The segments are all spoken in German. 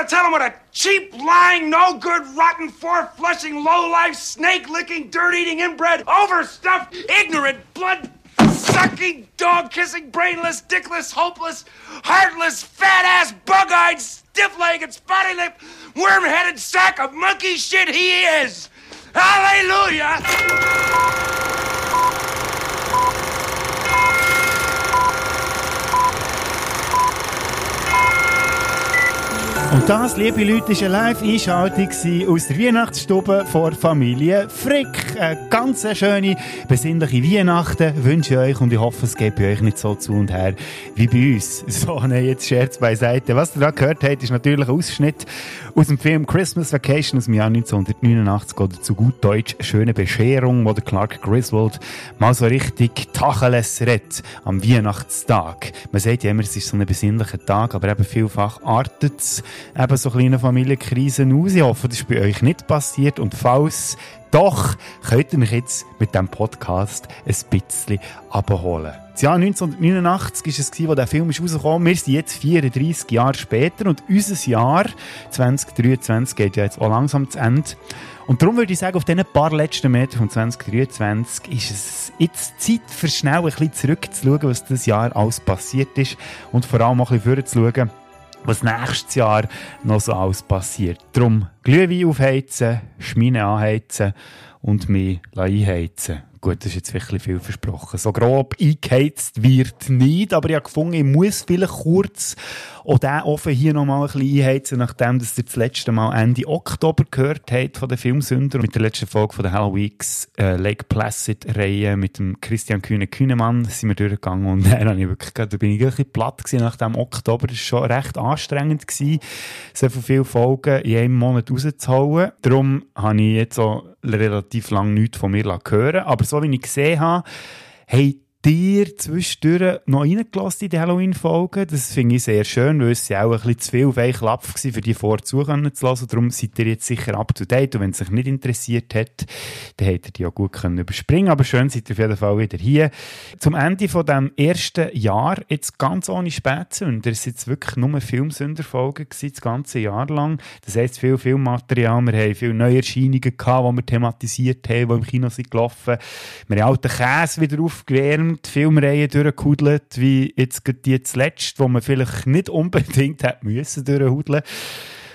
gonna tell him what a cheap, lying, no good, rotten, four flushing, low life, snake licking, dirt eating, inbred, overstuffed, ignorant, blood sucking, dog kissing, brainless, dickless, hopeless, heartless, fat ass, bug eyed, stiff legged, spotty lipped, worm headed sack of monkey shit he is! Hallelujah! Und das, liebe Leute, war eine Live-Einschaltung aus der Weihnachtsstube vor Familie Frick. Eine ganz schöne, besinnliche Weihnachten wünsche ich euch und ich hoffe, es geht bei euch nicht so zu und her wie bei uns. So, ne, jetzt Scherz beiseite. Was ihr da gehört habt, ist natürlich ein Ausschnitt aus dem Film Christmas Vacation aus dem Jahr 1989 oder zu gut Deutsch «Schöne Bescherung», wo der Clark Griswold mal so richtig Tacheles redet am Weihnachtstag. Man sagt ja immer, es ist so ein besinnlicher Tag, aber eben vielfach artet es eben so kleine Familienkrisen aus. Ich hoffe, das ist bei euch nicht passiert und falls doch, könnt ihr mich jetzt mit diesem Podcast ein bisschen abholen. Das Jahr 1989 war es, wo der Film ist rausgekommen Wir sind jetzt 34 Jahre später und unser Jahr 2023 geht ja jetzt auch langsam zu Ende. Und darum würde ich sagen, auf diesen paar letzten Metern von 2023 ist es jetzt Zeit, für schnell ein bisschen zurückzuschauen, was das Jahr alles passiert ist und vor allem auch ein bisschen vorzuschauen, was nächstes Jahr noch so alles passiert. Darum Glühwein aufheizen, Schmine anheizen und mich einheizen. Gut, das ist jetzt wirklich viel versprochen. So grob eingeheizt wird nicht, aber ich habe gefunden, ich muss vielleicht kurz auch diesen offen hier nochmal ein bisschen einheizen, nachdem dass ihr das letzte Mal Ende Oktober gehört habt von den Filmsünder mit der letzten Folge von der Hallweeks äh, Lake Placid Reihe mit dem Christian Kühne Kühnemann sind wir durchgegangen und dann habe ich wirklich, da bin ich wirklich platt gewesen nach dem Oktober. Das war schon recht anstrengend gewesen, so viele Folgen in einem Monat rauszuhauen. Darum habe ich jetzt auch relativ lange nichts von mir hören aber so wie ich gesehen habe, hey, dir zwischendurch noch reingelassen in die Halloween-Folge. Das finde ich sehr schön, weil es ja auch ein bisschen zu viel auf einen Klapp war, für die vorher zuhören zu lassen. Darum seid ihr jetzt sicher up to date. Und wenn es sich nicht interessiert hat, dann hättet ihr die auch gut können überspringen Aber schön seid ihr auf jeden Fall wieder hier. Zum Ende von dem ersten Jahr, jetzt ganz ohne Spätsünder. Es sind jetzt wirklich nur Filmsünderfolgen gewesen, das ganze Jahr lang. Das heisst, viel Filmmaterial. Wir haben viele Neuerscheinungen gehabt, die wir thematisiert haben, die im Kino sind gelaufen. Wir haben alten Käse wieder aufgewärmt die Filmreihe durchgehudelt, wie jetzt die zuletzt, wo man vielleicht nicht unbedingt hätte müssen durchhudeln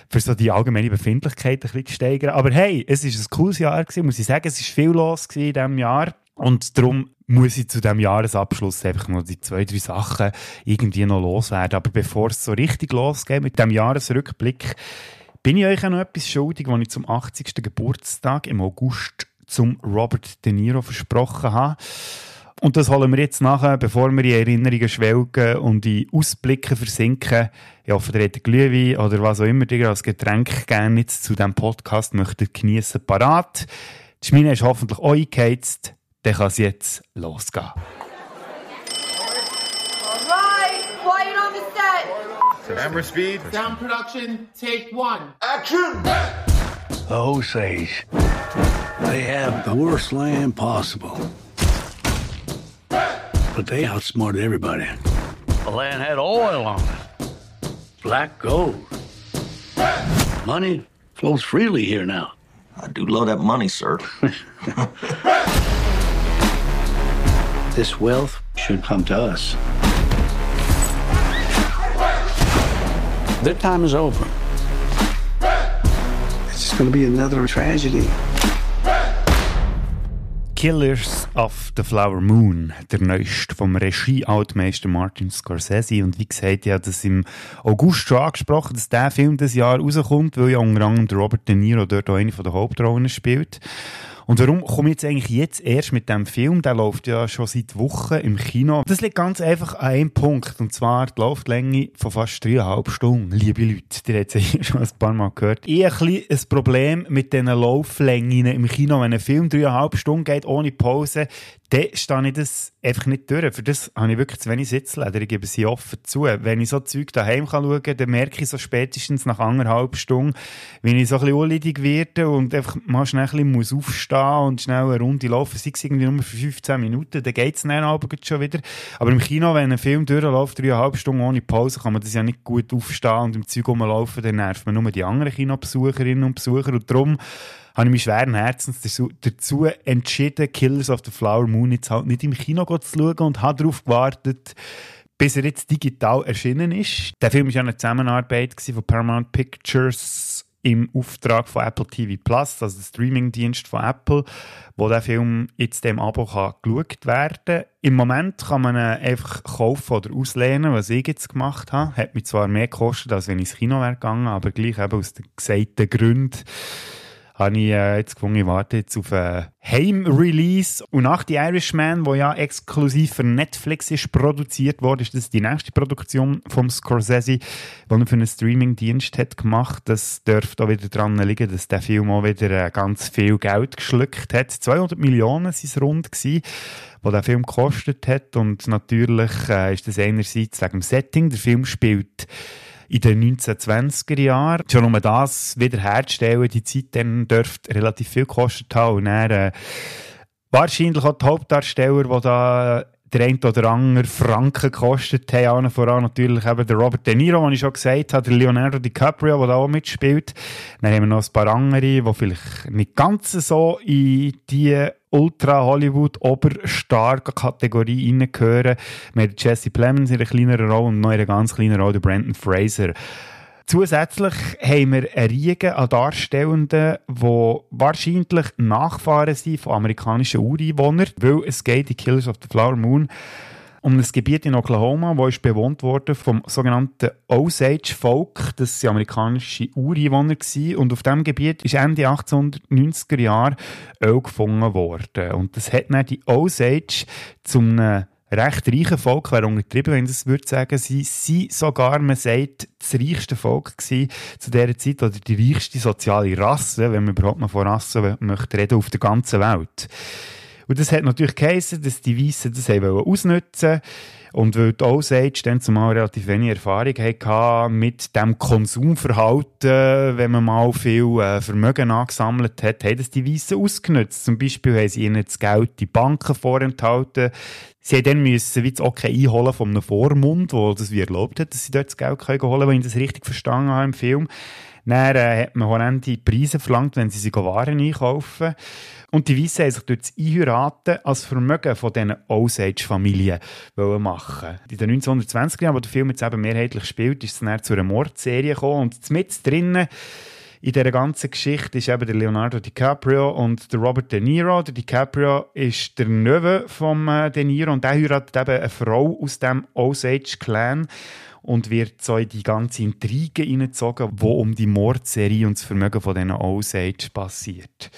für so die allgemeine Befindlichkeit ein bisschen zu steigern. Aber hey, es ist ein cooles Jahr gewesen, muss ich sagen. Es ist viel los in diesem Jahr. Und darum muss ich zu diesem Jahresabschluss einfach noch die zwei, drei Sachen irgendwie noch loswerden. Aber bevor es so richtig losgeht mit dem Jahresrückblick, bin ich euch auch noch etwas schuldig, was ich zum 80. Geburtstag im August zum Robert De Niro versprochen habe. Und das holen wir jetzt nachher, bevor wir in Erinnerungen schwelgen und in Ausblicken versinken. Ich hoffe, ihr hättet Glühwein oder was auch immer ihr als Getränk gerne jetzt zu diesem Podcast möchtet geniessen parat. Die Schmine ist hoffentlich auch eingeheizt. Dann kann es jetzt losgehen. Camera speed. Sound production, take one. Action! The Osage. They have the worst land possible. But they outsmarted everybody. The land had oil on it. Black gold. Money flows freely here now. I do love that money, sir. This wealth should come to us. Their time is over. It's just going to be another tragedy. Killers of the Flower Moon, der neueste vom Regie-Altmeister Martin Scorsese. Und wie gesagt, ich habe das im August schon angesprochen, dass der Film dieses Jahr rauskommt, weil ja unter anderem Robert De Niro dort auch eine der Hauptrollen spielt. Und warum komme ich jetzt eigentlich jetzt erst mit dem Film? Der läuft ja schon seit Wochen im Kino. Das liegt ganz einfach an einem Punkt. Und zwar die Lauflänge von fast dreieinhalb Stunden. Liebe Leute, ihr habt es schon ein paar Mal gehört. Ich habe ein, ein Problem mit diesen Lauflängen im Kino. Wenn ein Film dreieinhalb Stunden geht, ohne Pause, dann stehe ich das einfach nicht durch. Für das habe ich wirklich zu wenig Sitzleder, ich gebe sie offen zu. Wenn ich so Zeug daheim schauen kann, dann merke ich so spätestens nach anderthalb Stunden, wenn ich so ein bisschen unleidig werde und einfach mal schnell ein bisschen muss aufstehen und schnell eine Runde laufen, sei es irgendwie nur für 15 Minuten, dann geht es dann aber schon wieder. Aber im Kino, wenn ein Film durchläuft, dreieinhalb Stunden ohne Pause, kann man das ja nicht gut aufstehen und im Zeug rumlaufen, dann nervt man nur die anderen Kinobesucherinnen und Besucher und darum habe ich mich schweren Herzens dazu, entschieden, Killers of the Flower Moon jetzt halt nicht im Kino zu schauen und habe darauf gewartet, bis er jetzt digital erschienen ist. Der Film war ja eine Zusammenarbeit von Paramount Pictures im Auftrag von Apple TV Plus, also der Streamingdienst von Apple, wo der Film jetzt dem Abo kann geschaut werden. Im Moment kann man ihn einfach kaufen oder auslehnen, was ich jetzt gemacht habe. Hat mich zwar mehr gekostet, als wenn ich ins Kino wäre gegangen, aber gleich eben aus den gesagten Gründen habe ich äh, jetzt gefunden, ich warte jetzt auf einen Heim-Release. Und nach The Irishman, wo ja exklusiv für Netflix ist produziert wurde, ist das die nächste Produktion vom Scorsese, die er für einen Streaming-Dienst hat gemacht. Das dürfte auch wieder daran liegen, dass der Film auch wieder äh, ganz viel Geld geschluckt hat. 200 Millionen waren es rund gewesen was der Film gekostet hat. Und natürlich äh, ist das einerseits wegen dem Setting. Der Film spielt in den 1920er Jahren. Schon um das wiederherzustellen, die Zeit dann dürfte relativ viel gekostet haben. Und dann, äh, wahrscheinlich auch die Hauptdarsteller, die da der ein oder andere Franken gekostet haben. Voran natürlich eben der Robert De Niro, den ich schon gesagt habe, der Leonardo DiCaprio, der da auch mitspielt. Dann haben wir noch ein paar andere, die vielleicht nicht ganz so in die Ultra-Hollywood-Oberstar-Kategorie reingehören. Wir haben Jesse Plemons in einer kleineren Rolle und noch in einer ganz kleinen Rolle Brandon Fraser. Zusätzlich haben wir eine Riege an Darstellenden, die wahrscheinlich Nachfahren sind von amerikanischen Ureinwohnern, weil es geht in Killers of the Flower Moon um ein Gebiet in Oklahoma, das ist bewohnt wurde vom sogenannten Osage-Volk. Das waren amerikanische Ureinwohner. Gewesen. Und auf diesem Gebiet ist Ende 1890er Jahre Öl gefunden worden. Und das hat dann die Osage zum recht reichen Volk, wäre untertrieben, wenn ich das würde sagen, sie sind sogar, man sagt, das reichste Volk gewesen zu dieser Zeit, oder die reichste soziale Rasse, wenn man überhaupt mal von Rassen möchte reden, auf der ganzen Welt. Und das hat natürlich geheißen, dass die Weißen das haben ausnutzen und weil die Osage dann zumal relativ wenig Erfahrung hatte mit dem Konsumverhalten, wenn man mal viel äh, Vermögen angesammelt hat, haben das die Weißen ausgenutzt. Zum Beispiel haben sie ihnen das Geld die Banken vorenthalten. Sie dann müssen wie Okay einholen von einem Vormund, wo das wie erlaubt hat, dass sie dort das Geld holen können, wenn ich das richtig verstanden habe im Film. Dann äh, hat man horrende Preise verlangt, wenn sie sich Waren einkaufen. Und die Weißen haben sich durch das Einheiraten als Vermögen von diesen Osage-Familien machen In den 1920er Jahren, wo der Film jetzt eben mehrheitlich spielt, ist es dann zu einer Mordserie gekommen. Und mit drinnen in dieser ganzen Geschichte ist eben der Leonardo DiCaprio und der Robert De Niro. Der DiCaprio ist der Neffe von äh, De Niro und der heiratet eben eine Frau aus dem Osage-Clan und wird so in die ganze Intrige hineingezogen, wo um die Mordserie und das Vermögen von diesen Osage passiert.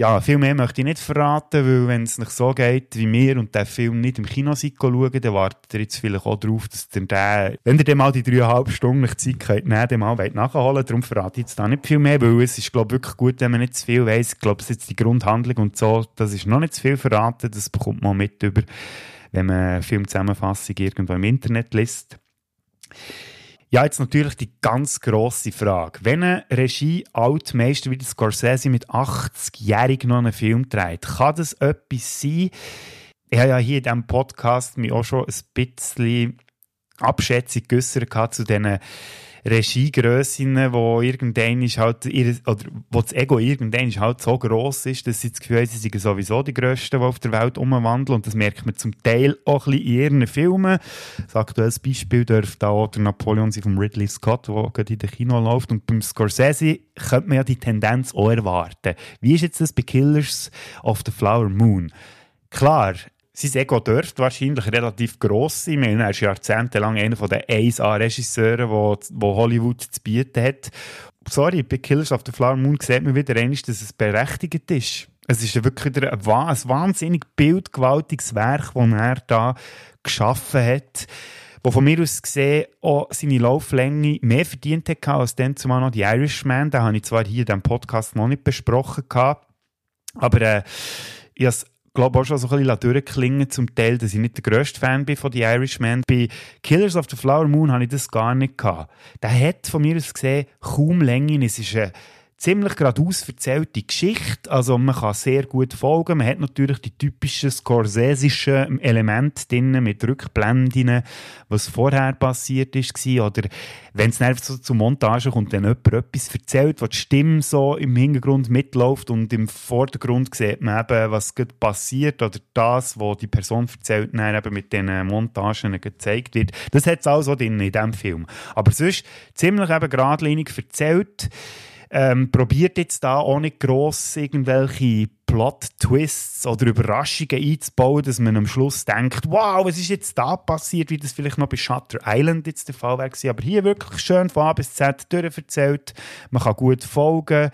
Ja, viel mehr möchte ich nicht verraten, weil wenn es nicht so geht wie mir und der Film nicht im Kino schauen, dann wartet ihr jetzt vielleicht auch darauf, dass ihr den, wenn ihr dann mal die dreieinhalb Stunden Zeit könnt, nehmen, dann mal nachholen Darum verrate ich jetzt da nicht viel mehr, weil es ist, glaube ich, wirklich gut, wenn man nicht zu viel weiss. Ich glaube, es ist jetzt die Grundhandlung und so, das ist noch nicht zu viel verraten, das bekommt man mit über, wenn man Filmzusammenfassung irgendwo im Internet liest. Ja, jetzt natürlich die ganz grosse Frage. Wenn ein Regie-Altmeister wie der Scorsese mit 80-jährig noch einen Film dreht, kann das etwas sein? Ich habe ja hier in diesem Podcast mich auch schon ein bisschen Abschätzung geäussert zu diesen Regiegrössinnen, wo irgendein ist halt, ihr, oder wo das Ego irgendein ist halt so gross ist, dass sie das Gefühl haben, sie sind sowieso die Größten, die auf der Welt umwandeln. Und das merkt man zum Teil auch ein bisschen in ihren Filmen. Das aktuelles Beispiel dürfte auch der Napoleon sein von Ridley Scott, der gerade in den Kino läuft. Und beim Scorsese könnte man ja die Tendenz auch erwarten. Wie ist jetzt das bei Killers of the Flower Moon? Klar, sein Ego dürfte wahrscheinlich relativ gross sein. meine, er ist jahrzehntelang einer der 1A-Regisseure, wo, Hollywood zu bieten hat. Sorry, bei Killers of the Flower Moon sieht man wieder einmal, dass es berechtigt ist. Es ist wirklich ein, ein wahnsinnig bildgewaltiges Werk, das er da geschaffen hat wo von mir aus gesehen auch seine Lauflänge mehr verdient hat als dann zumal noch die Irishman. Den habe ich zwar hier in diesem Podcast noch nicht besprochen, aber äh, ich habe glaube auch schon so ein bisschen durchklingen zum Teil, dass ich nicht der grösste Fan bin von The Irishman. Bei Killers of the Flower Moon hatte ich das gar nicht gehabt. Der hat von mir aus gesehen kaum Länge. Es ist ein ziemlich geradeaus erzählte Geschichte. Also man kann sehr gut folgen. Man hat natürlich die typischen scorsesischen Elemente drin mit Rückblenden, was vorher passiert ist. Oder wenn es so zur Montage kommt, dann jemand etwas erzählt, wo die Stimme so im Hintergrund mitläuft und im Vordergrund sieht man eben, was passiert oder das, was die Person erzählt, dann eben mit diesen Montagen gezeigt wird. Das hat es auch so drin in diesem Film. Aber sonst ziemlich eben geradlinig erzählt ähm, probiert jetzt da nicht gross irgendwelche Plot-Twists oder Überraschungen einzubauen, dass man am Schluss denkt, wow, was ist jetzt da passiert, wie das vielleicht noch bei Shutter Island jetzt der Fall wäre Aber hier wirklich schön von A bis Z durcherzählt. Man kann gut folgen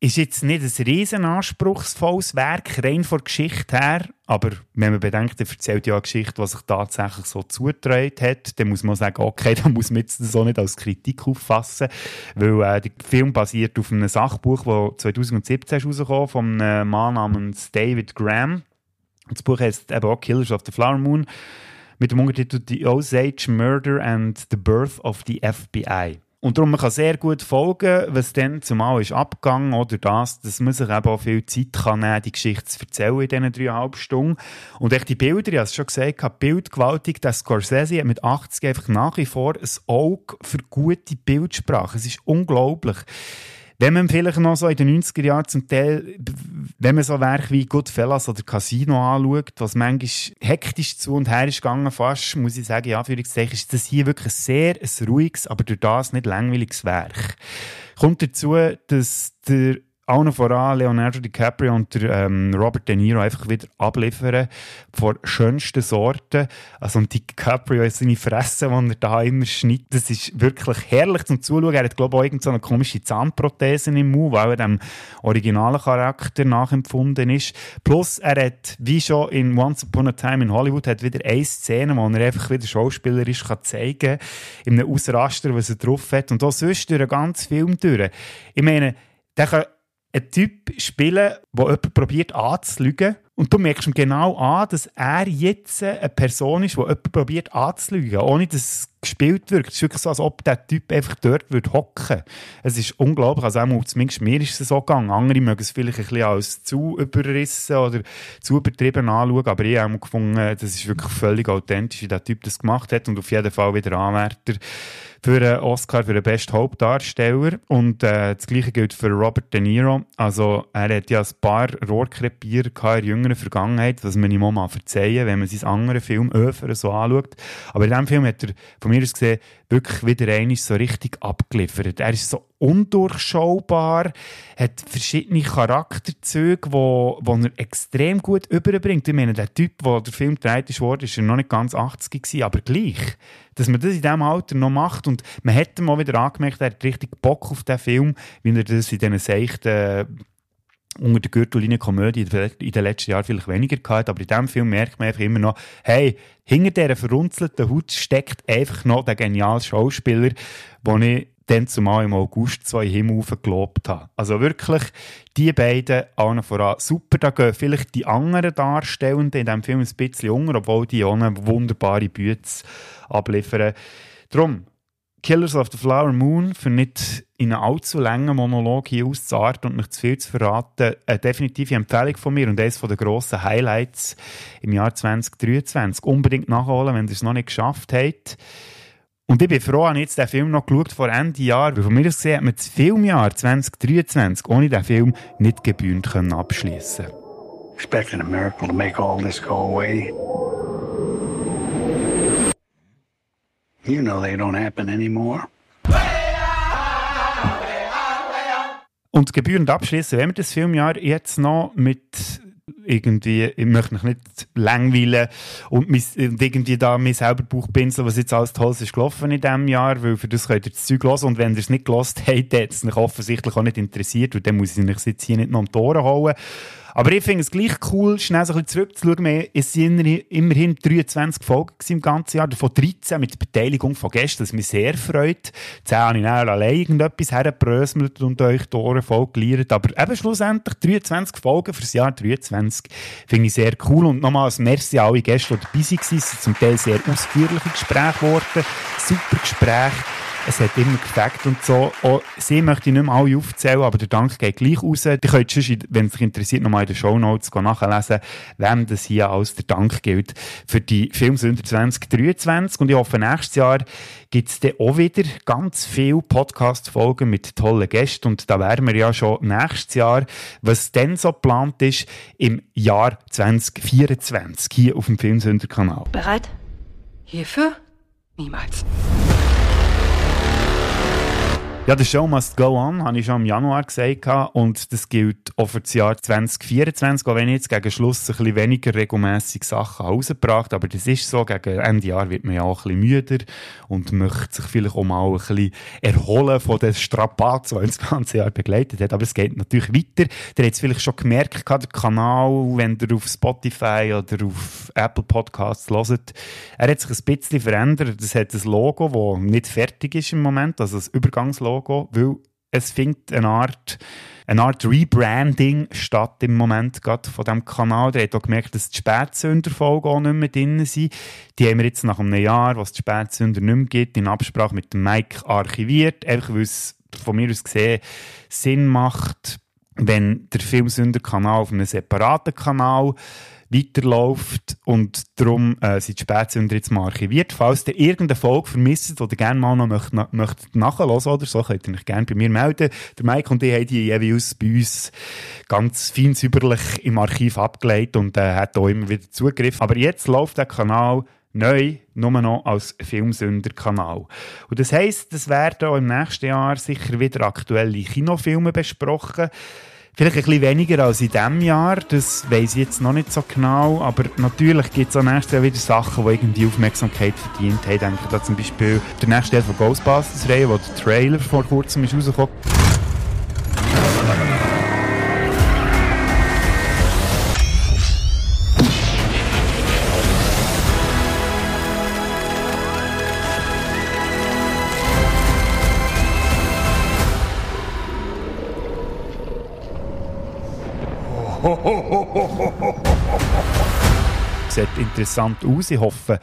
ist jetzt nicht ein riesen anspruchsvolles Werk, rein von Geschichte her, aber wenn man bedenkt, er erzählt ja eine Geschichte, die sich tatsächlich so zugetragen hat, dann muss man sagen, okay, dann muss man jetzt auch nicht als Kritik auffassen, weil äh, der Film basiert auf einem Sachbuch, das 2017 rausgekommen von einem Mann namens David Graham. Das Buch heißt eben auch Killers of the Flower Moon mit dem Untertitel The Osage Murder and the Birth of the FBI. Und darum, man kann sehr gut folgen, was dann zumal ist abgegangen oder das, dass man sich eben auch viel Zeit kann nehmen die Geschichte zu erzählen in diesen dreieinhalb Stunden. Und echt die Bilder, ich habe es schon gesagt, bildgewaltig, der Scorsese hat mit 80 einfach nach wie vor ein Auge für gute Bildsprache. Es ist unglaublich. Wenn man vielleicht noch so in den 90er Jahren zum Teil, wenn man so Werke wie Goodfellas oder Casino anschaut, was manchmal hektisch zu und her ist gegangen, fast, muss ich sagen, ja, Anführungszeichen, ist das hier wirklich ein sehr ein ruhiges, aber durch das nicht langweiliges Werk. Kommt dazu, dass der allen voran Leonardo DiCaprio und der, ähm, Robert De Niro einfach wieder abliefern von schönsten Sorten. Also und DiCaprio ist seine Fresse, die er da immer schneidet, das ist wirklich herrlich zum Zuschauen. Er hat glaube ich auch irgendeine komische Zahnprothese im Mund, weil er dem originalen Charakter nachempfunden ist. Plus er hat, wie schon in Once Upon a Time in Hollywood, hat wieder eine Szene, wo er einfach wieder schauspielerisch kann zeigen kann, in einem Ausraster, was er drauf hat. Und auch sonst durch den ganzen Film durch. Ich meine, der kann ein Typ spielen, der jemanden probiert anzulügen. Und du merkst ihm genau an, dass er jetzt eine Person ist, die jemanden probiert anzulügen, ohne dass gespielt wird. Es ist wirklich so, als ob der Typ einfach dort würde hocken. Es ist unglaublich. Also auch, zumindest mir ist es so gegangen. Andere mögen es vielleicht ein bisschen als zu überrissen oder zu übertrieben anschauen, aber ich habe gefunden, das ist wirklich völlig authentisch, wie der Typ das gemacht hat und auf jeden Fall wieder Anwärter für einen Oscar für den besten Hauptdarsteller. Und äh, das Gleiche gilt für Robert De Niro. Also, er hat ja ein paar Rohrkrepiere in der jüngeren Vergangenheit, was man ihm auch mal verzeihen, wenn man seinen anderen Film Öfer so anschaut. Aber in diesem Film hat er von mir aus gesehen wirklich wieder einmal so richtig abgeliefert. Er ist so undurchschaubar, hat verschiedene Charakterzüge, wo, wo er extrem gut überbringt. Ich meine, der Typ, der der Film gedreht ist, worden, ist er noch nicht ganz 80 gewesen, aber gleich. Dass man das in diesem Alter noch macht und man hätte mal wieder angemerkt, er hat richtig Bock auf den Film, wie er das in diesen seichten unter der Gürtellinie Komödie in den letzten Jahren vielleicht weniger gehabt, aber in diesem Film merkt man einfach immer noch, hey, hinter dieser verrunzelten Haut steckt einfach noch der geniale Schauspieler, den ich dann zumal im August zwei Himmel gelobt habe. Also wirklich, die beiden, allen voran, super, da gehen vielleicht die anderen Darstellenden in diesem Film ein bisschen unter, obwohl die auch eine wunderbare Bühne abliefern. Darum, Killers of the Flower Moon, für nicht in einem allzu langen Monolog hier auszuarten und mich zu viel zu verraten, eine definitive Empfehlung von mir und eines der grossen Highlights im Jahr 2023. Unbedingt nachholen, wenn ihr es noch nicht geschafft habt. Und ich bin froh, ich jetzt den Film noch geschaut vor Ende Jahr, weil von mir aus gesehen hat man das Filmjahr 2023 ohne diesen Film nicht gebührend abschließen Expecting a miracle to make all this go away. You know they don't happen anymore. Und gebührend abschließen, wenn wir das Filmjahr jetzt noch mit irgendwie, ich möchte mich nicht langweilen und, mis, und irgendwie da mir selber Buchpinsel, was jetzt alles Tolles ist gelaufen in diesem Jahr, weil für das könnt ihr das Zeug hören und wenn ihr es nicht gelost habt, hat es mich offensichtlich auch nicht interessiert und dann muss ich mich jetzt hier nicht noch die Ohren holen. Aber ich finde es gleich cool, schnell so ein bisschen zurückzuschauen. Es sind immerhin 23 Folgen im ganzen Jahr, davon 13 mit Beteiligung von Gästen, das mich sehr freut. 10 habe ich dann allein irgendetwas hergebröselt und euch die Ohren voll geliert. Aber eben schlussendlich 23 Folgen fürs Jahr 23 finde ich sehr cool. Und nochmals merci an alle Gäste, die dabei waren. Es sind zum Teil sehr ausführliche Gespräche geworden. Super Gespräche es hat immer gefällt und so. Auch sie möchte ich nicht mehr alle aufzählen, aber der Dank geht gleich raus. Ihr könnt schon, wenn es euch interessiert, nochmal in den Shownotes nachlesen, wem das hier als der Dank gilt für die Filmsünder 2023. Und ich hoffe, nächstes Jahr gibt es dann auch wieder ganz viele Podcast-Folgen mit tollen Gästen. Und da wären wir ja schon nächstes Jahr, was dann so geplant ist, im Jahr 2024 hier auf dem Filmsünder-Kanal. Bereit? Hierfür? Niemals. Ja, der Show must go on, habe ich schon im Januar gesagt. Und das gilt auch für das Jahr 2024, auch wenn ich jetzt gegen Schluss ein bisschen weniger regelmässig Sachen rausgebracht Aber das ist so, gegen Ende Jahr wird man ja auch ein bisschen müder und möchte sich vielleicht auch mal ein bisschen erholen von den Strapazen, die das ganze Jahr begleitet hat. Aber es geht natürlich weiter. Ihr habt es vielleicht schon gemerkt, der Kanal, wenn ihr auf Spotify oder auf Apple Podcasts hört, er hat sich ein bisschen verändert. Es hat ein Logo, das nicht fertig ist im Moment, also das Übergangslogo Logo, weil es findet eine Art, eine Art Rebranding statt im Moment gerade von diesem Kanal. Der hat auch gemerkt, dass die Spätsünderfolgen auch nicht mehr drin sind. Die haben wir jetzt nach einem Jahr, was die Spätsünder nicht mehr gibt, in Absprache mit dem Mike archiviert. Einfach weil es von mir aus gesehen Sinn macht, wenn der Filmsünder-Kanal auf einem separaten Kanal weiterläuft und darum äh, sind die Spätsünder jetzt mal archiviert. Falls ihr irgendeine Folge vermisst oder gerne mal noch möchtet, na, möchtet nachhören oder so, könnt ihr euch gerne bei mir melden. Der Mike und ich haben die jeweils bei uns ganz fein säuberlich im Archiv abgelegt und äh, hat auch immer wieder Zugriff. Aber jetzt läuft der Kanal neu nur noch als Filmsünder-Kanal. Und das heisst, es werden auch im nächsten Jahr sicher wieder aktuelle Kinofilme besprochen. Vielleicht ein bisschen weniger als in diesem Jahr, das weiß ich jetzt noch nicht so genau, aber natürlich gibt es auch nächstes Jahr wieder Sachen, die irgendwie Aufmerksamkeit verdient haben. Ich denke da zum Beispiel der nächste Teil von Ghostbusters-Reihe, wo der Trailer vor kurzem ist rausgekommen Sieht interessant aus. Ich hoffe,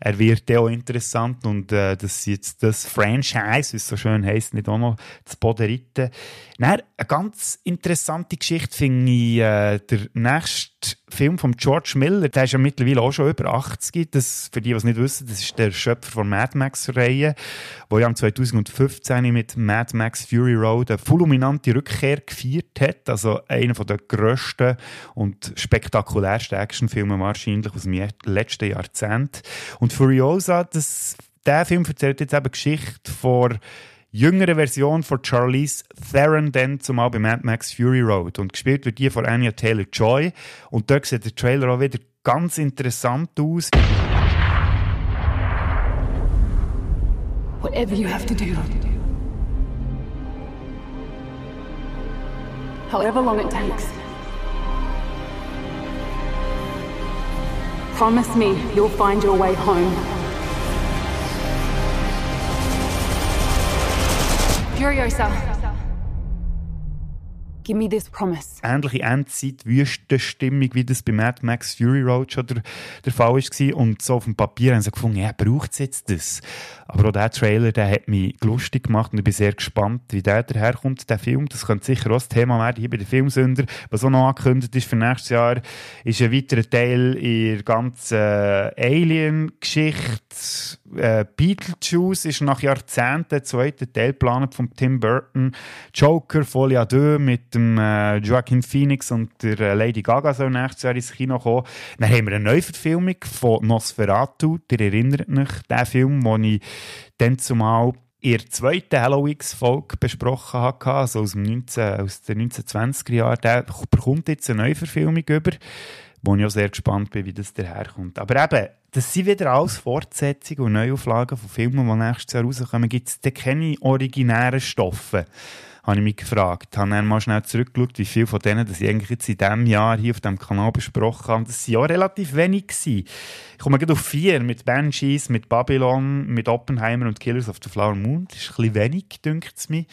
er wird auch interessant und äh, dass jetzt das Franchise, wie es so schön heisst, nicht auch noch zu Boden eine ganz interessante Geschichte finde ich äh, der nächste Film von George Miller. Der ist ja mittlerweile auch schon über 80. Das, für die, die es nicht wissen, das ist der Schöpfer von Mad Max-Reihe, der ja 2015 mit Mad Max Fury Road eine fulminante Rückkehr gefeiert hat. Also einer der grössten und spektakulärsten Actionfilme wahrscheinlich aus dem letzten Jahrzehnt. Und Furiosa, das, der Film erzählt jetzt eben Geschichte von jüngere Version von Charlize Theron, dann zumal bei Mad Max Fury Road. Und gespielt wird die von Anya Taylor-Joy. Und dort sieht der Trailer auch wieder ganz interessant aus. Whatever you have to do. However long it takes. Promise me you'll find your way home. Furiosa. Give me this promise. Ähnliche Endzeit-Wüstenstimmung, wie das bei Mad Max Fury Road schon der, der Fall war. Und so auf dem Papier haben sie gefunden, ja, braucht es jetzt das? Aber auch der Trailer, der hat mich lustig gemacht und ich bin sehr gespannt, wie der daherkommt, der Film. Das könnte sicher auch das Thema werden hier bei den Filmsünder. Was auch noch angekündigt ist für nächstes Jahr, ist ein weiterer Teil in der ganzen äh, Alien-Geschichte. Äh, Beetlejuice ist nach Jahrzehnten der zweite Teil geplant von Tim Burton. Joker, Folie 2 mit dem äh, Joaquin Phoenix und der äh, Lady Gaga soll nächstes Jahr ins Kino kommen. Dann haben wir eine Neuverfilmung von Nosferatu. Ihr erinnert euch, den Film, den ich dann zumal in der Halloween-Folge besprochen hatte, also aus, dem 19, aus den 1920er Jahren, der bekommt jetzt eine Neuverfilmung über, wo ich auch sehr gespannt bin, wie das daherkommt. Aber eben, das sind wieder alles Fortsetzungen und Neuauflagen von Filmen, die nächstes Jahr rauskommen. Gibt es denn keine originären Stoffe? Habe ich mich gefragt. Habe dann mal schnell zurückgeschaut, wie viele von denen das ich eigentlich jetzt in diesem Jahr hier auf dem Kanal besprochen habe. Das waren ja relativ wenig. Gewesen. Ich komme gerade auf vier, mit Banshees, mit Babylon, mit Oppenheimer und Killers of the Flower Moon. Das ist ein bisschen wenig, dünkt es mir.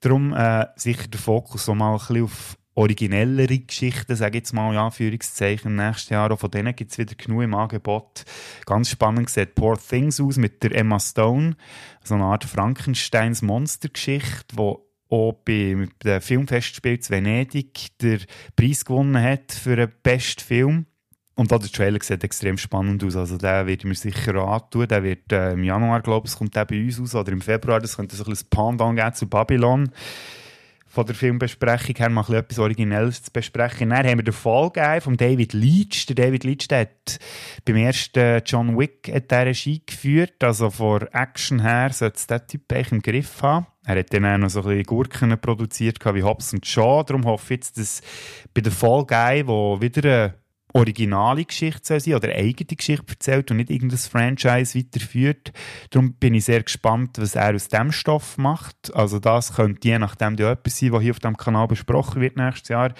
Darum äh, sicher der Fokus so mal ein bisschen auf originellere Geschichten, sage ich jetzt mal, ja, Führungszeichen, nächstes Jahr. Auch von denen gibt es wieder genug im Angebot. Ganz spannend sieht Poor Things aus mit der Emma Stone. So eine Art Frankensteins Monstergeschichte, wo auch bei dem Filmfestspiel zu Venedig der Preis gewonnen hat für den besten Film. Und auch der Trailer sieht extrem spannend aus. Also, den werde ich mir sicher antun. Der wird äh, im Januar, glaube ich, kommt der bei uns aus. Oder im Februar. Das könnte so ein bisschen Pendant geben zu Babylon von der Filmbesprechung her mal etwas Originelles zu besprechen. Dann haben wir den Fall gegeben von David Leitch. Der David Leitch der hat beim ersten John Wick der Regie geführt. Also von Action her sollte es der Typ eigentlich im Griff haben. Er hat dann auch noch so ein bisschen Gurken produziert wie Hobbs und Shaw. Darum hoffe ich jetzt, dass bei der Fall Guy, wo wieder eine originale Geschichte soll sein oder eigene Geschichte erzählt und nicht irgendein Franchise weiterführt. Darum bin ich sehr gespannt, was er aus dem Stoff macht. Also das könnte je nachdem ja etwas sein, was hier auf dem Kanal besprochen wird nächstes Jahr.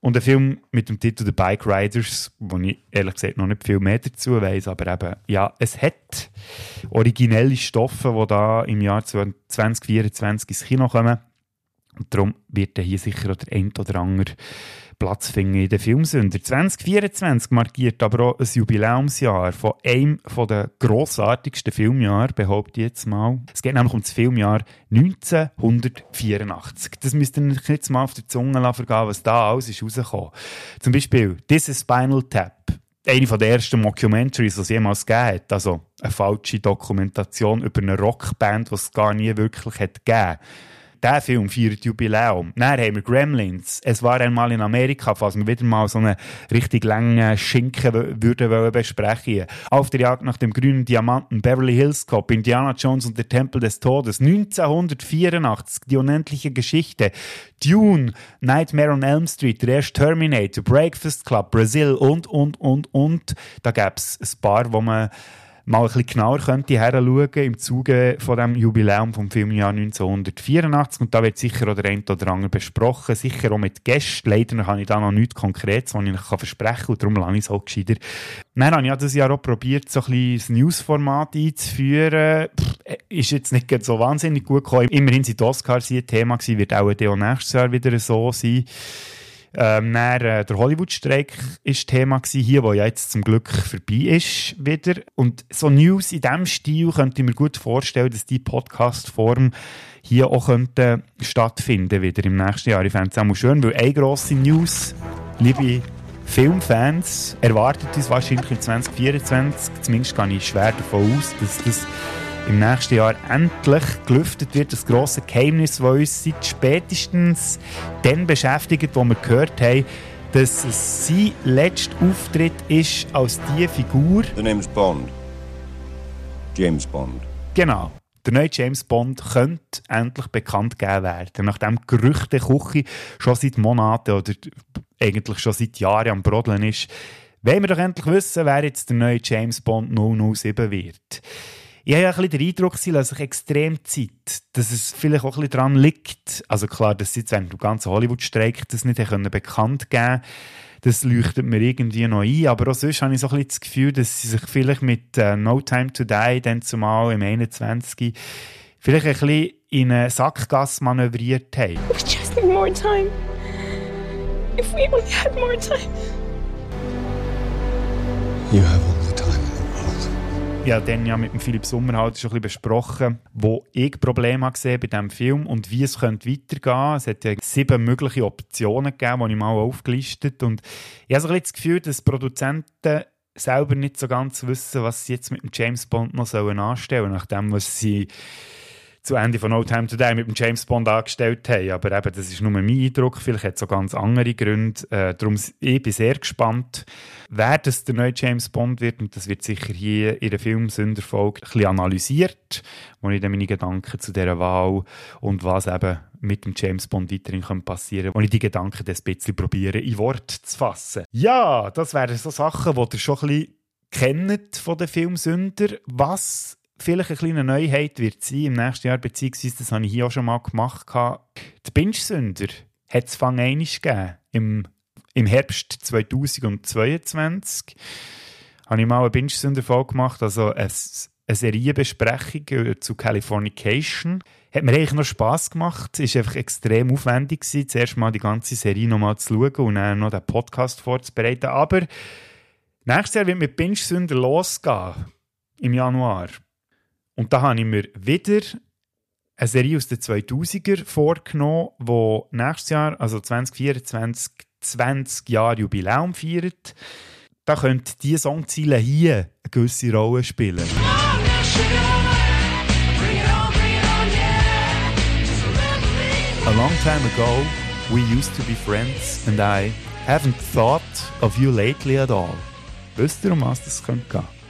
Und ein Film mit dem Titel The Bike Riders, wo ich ehrlich gesagt noch nicht viel mehr dazu weiß, aber eben, ja, es hat originelle Stoffe, die da im Jahr 2024 ins Kino kommen. Und darum wird hier sicher der ein oder andere Platz finden in den Filmsünder. 2024 markiert aber auch ein Jubiläumsjahr von einem der grossartigsten Filmjahre, behaupte ich jetzt mal. Es geht nämlich um das Filmjahr 1984. Das müsst ihr euch jetzt mal auf der Zunge vergehen, was da alles ist rausgekommen. Zum Beispiel This is Spinal Tap eine der ersten Mockumentaries, die es jemals gegeben hat. Also eine falsche Dokumentation über eine Rockband, die es gar nie wirklich hat gegeben der Film feiert Jubiläum. Dann haben wir Gremlins. Es war einmal in Amerika, falls wir wieder mal so einen richtig langen Schinken würden besprechen Auf der Jagd nach dem grünen Diamanten, Beverly Hills Cop, Indiana Jones und der Tempel des Todes, 1984, die unendliche Geschichte, Dune, Nightmare on Elm Street, der erste Terminator, Breakfast Club, Brazil und, und, und, und. Da gäbe es ein paar, wo man mal ein bisschen genauer könnte heranschauen im Zuge von dem Jubiläum vom Filmjahr 1984 und da wird sicher auch der eine oder andere besprochen, sicher auch mit Gästen. Leider habe ich da noch nichts Konkretes, was ich euch versprechen kann und darum lasse ich es auch gescheiter. Dann habe ich dieses Jahr auch probiert, so ein bisschen Newsformat einzuführen. Pff, ist jetzt nicht so wahnsinnig gut gekommen. Immerhin sind die Oscars ein Thema gewesen, wird auch nächstes Jahr wieder so sein. Ähm, dann, äh, der Hollywood-Streik war Thema gewesen, hier, wo ja jetzt zum Glück vorbei ist wieder. Und so News in diesem Stil könnte ich mir gut vorstellen, dass die Podcast-Form hier auch könnte stattfinden wieder im nächsten Jahr. Ich fände es auch schön, weil eine grosse News, liebe Filmfans, erwartet uns wahrscheinlich in 2024, zumindest gehe ich schwer davon aus, dass das im nächsten Jahr endlich gelüftet wird, das grosse Geheimnis, das uns seit spätestens dann beschäftigt, wo wir gehört haben, dass es sein letzter Auftritt ist als die Figur. The name's Bond. James Bond. Genau. Der neue James Bond könnte endlich bekannt gegeben werden. Nachdem Gerüchte Küche schon seit Monaten oder eigentlich schon seit Jahren am Brodeln ist, wollen wir doch endlich wissen, wer jetzt der neue James Bond 007 wird. Ich habe ja ein bisschen den Eindruck, sie lassen sich extrem Zeit, dass es vielleicht auch ein bisschen daran liegt. Also klar, dass sie jetzt während dem ganzen Hollywood-Streik das nicht können bekannt geben das leuchtet mir irgendwie noch ein. Aber auch sonst habe ich so ein bisschen das Gefühl, dass sie sich vielleicht mit uh, No Time to Die dann zumal im 21. vielleicht ein bisschen in eine Sackgasse manövriert haben. We just need more time. If we only had more time. You have all habe dann ja mit dem Philipp Sommer halt schon ein besprochen, wo ich Probleme gesehen bei diesem Film und wie es könnte weitergehen. Es hat ja sieben mögliche Optionen gegeben, die ich mal aufgelistet und ich habe so ein das Gefühl, dass Produzenten selber nicht so ganz wissen, was sie jetzt mit dem James Bond noch anstellen sollen, nachdem was sie zu Ende von No Time Today mit dem James Bond angestellt haben. Aber eben, das ist nur mein Eindruck. Vielleicht hat es auch ganz andere Gründe. Äh, darum ich bin sehr gespannt, wer das der neue James Bond wird. Und das wird sicher hier in der Filmsünderfolge ein bisschen analysiert, wo ich dann meine Gedanken zu dieser Wahl und was eben mit dem James Bond weiterhin passieren kann, wo ich die Gedanken ein bisschen probiere, in Wort zu fassen. Ja, das wären so Sachen, die ihr schon ein bisschen kennt von den Filmsünder. Was vielleicht eine kleine Neuheit wird sein im nächsten Jahr, beziehungsweise das habe ich hier auch schon mal gemacht. Die Binge-Sünder hat es Fang gegeben. Im, Im Herbst 2022 habe ich mal eine Binge-Sünder-Folge gemacht, also eine, eine Serienbesprechung zu Californication. Hat mir eigentlich noch Spass gemacht. Es war einfach extrem aufwendig, gewesen, zuerst mal die ganze Serie nochmal zu schauen und dann noch den Podcast vorzubereiten. Aber nächstes Jahr wird mit Binge-Sünder losgehen. Im Januar. Und da habe ich mir wieder eine Serie aus den 2000er vorgenommen, die nächstes Jahr, also 2024, 20 Jahre Jubiläum feiert. Da könnte diese Songziele hier eine gewisse Rolle spielen. A long time ago, we used to be friends and I haven't thought of you lately at all. Wisst ihr, um was das könnte gehen?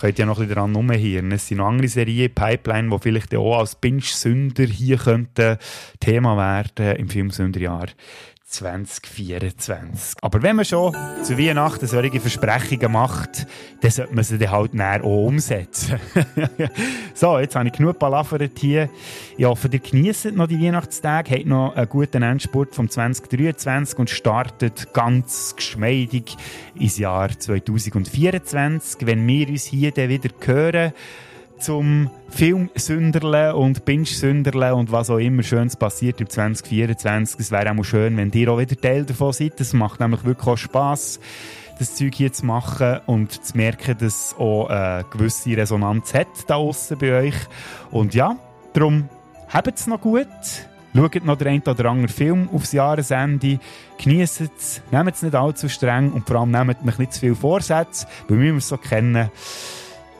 Könnt ja noch ein bisschen daran rumhören. Es sind noch andere Serien, Pipeline, die vielleicht auch als Binge-Sünder hier könnten Thema werden im Filmsünderjahr 2024. Aber wenn man schon zu Weihnachten solche Versprechungen macht, dann sollte man sie dann halt näher auch umsetzen. so, jetzt habe ich genug palavert hier. Ich hoffe, ihr genießt noch die Weihnachtstage, habt noch einen guten Endspurt vom 2023 und startet ganz geschmeidig ins Jahr 2024. Wenn wir uns hier dann wieder hören, zum Film Sünderle und Binge Sünderle und was auch immer Schönes passiert im 2024. Es wäre auch schön, wenn ihr auch wieder Teil davon seid. Es macht nämlich wirklich auch Spass, das Zeug hier zu machen und zu merken, dass es auch eine gewisse Resonanz hat da außen bei euch. Und ja, darum habt es noch gut. Schaut noch den einen oder anderen Film aufs Jahresende, genießt es, nehmt es nicht allzu streng und vor allem nehmt euch nicht zu viel Vorsätze, weil wir es so kennen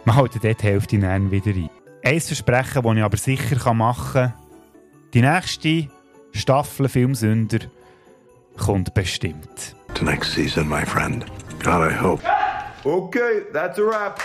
man hält dort die Hälfte dann wieder ein. Ein Versprechen, das ich aber sicher machen kann, die nächste Staffel Filmsünder kommt bestimmt. The next season, my friend. God, I hope. Okay, that's a wrap.